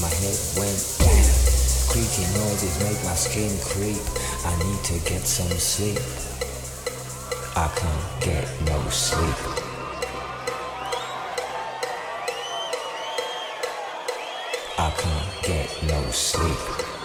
my head went down. Creaky noises make my skin creep. I need to get some sleep. I can't get no sleep. I can't get no sleep.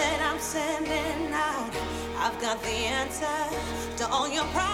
that I'm sending out. I've got the answer to all your problems.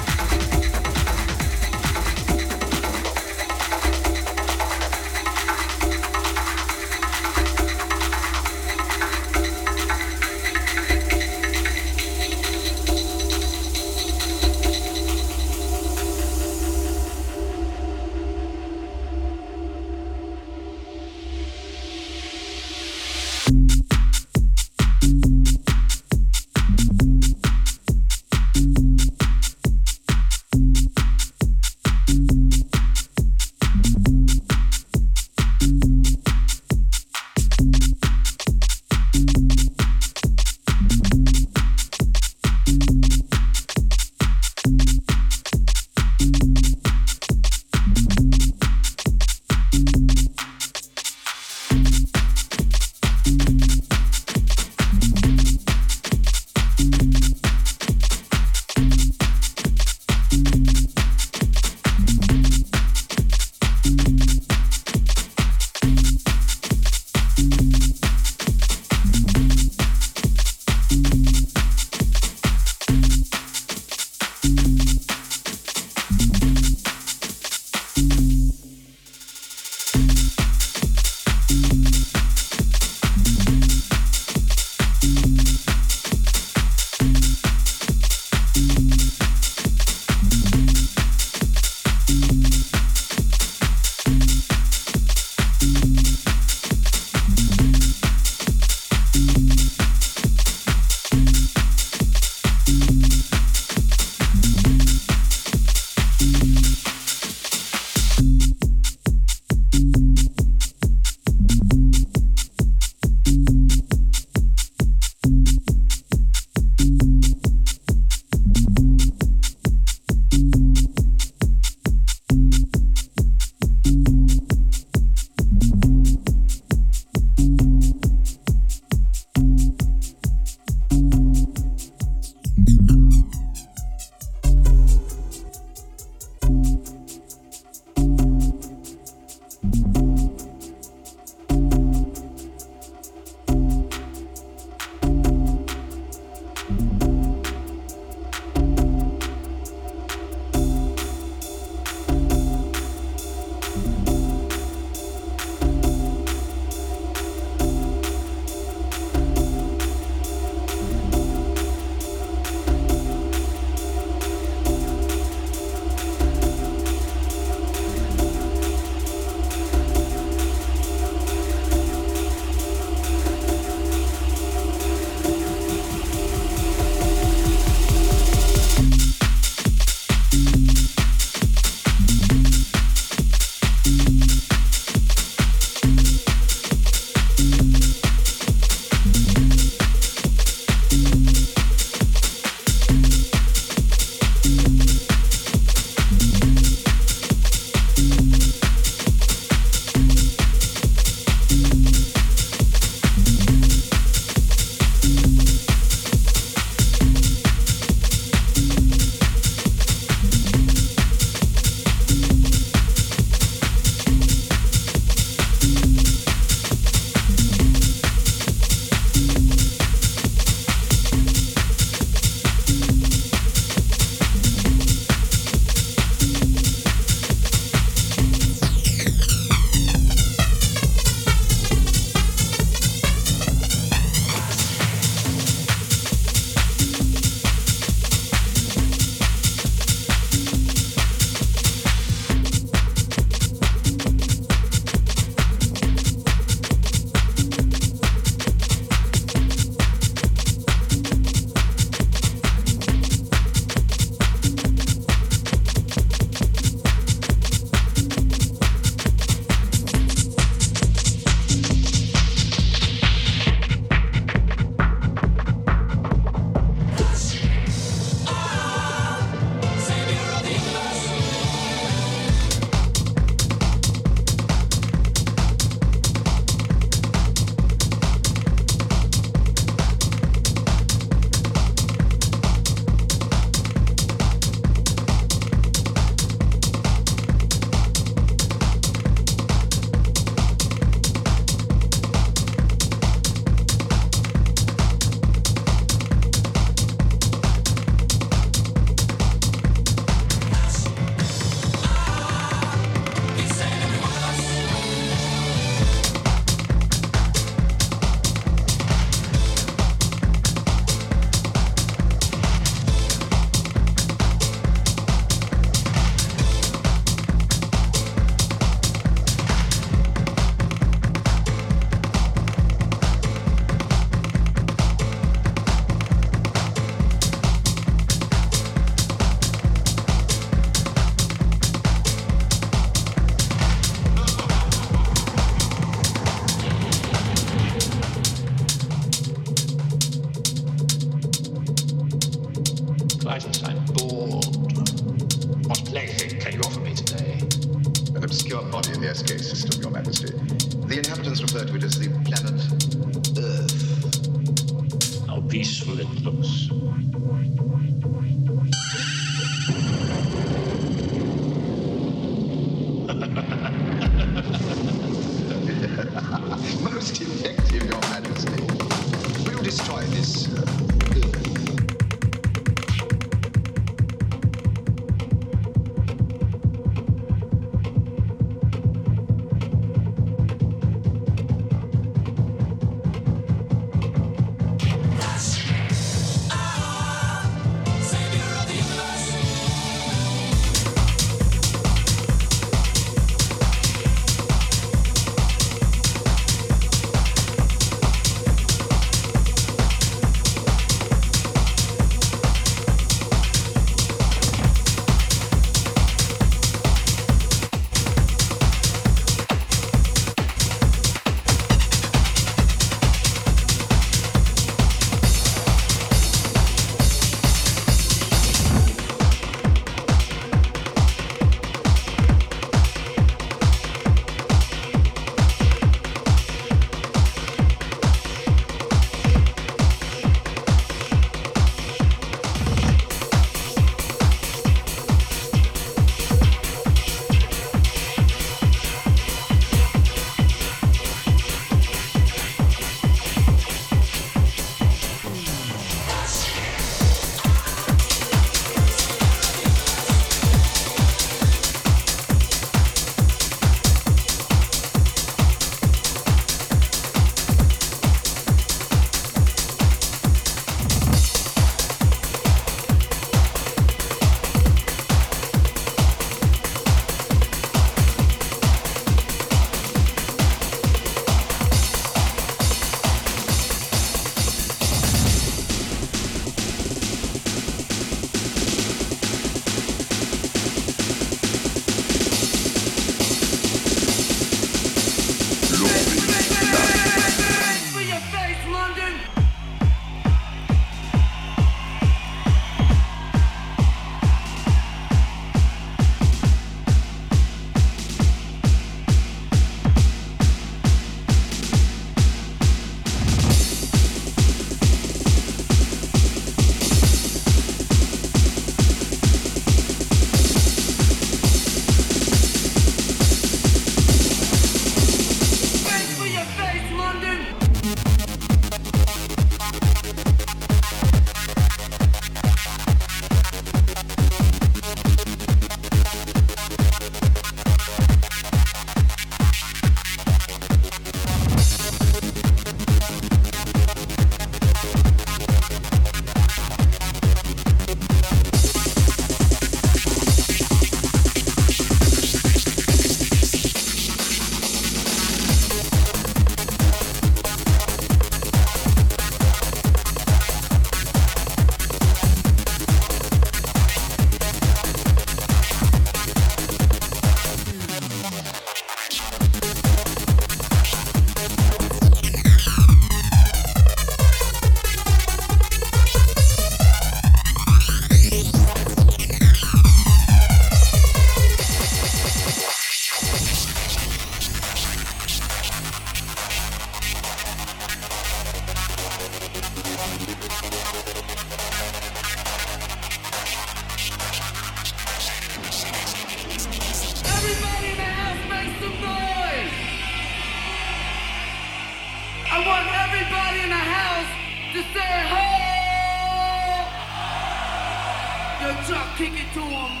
Kick it to 'em,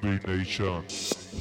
Zombie Nation.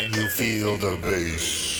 Can you feel the bass?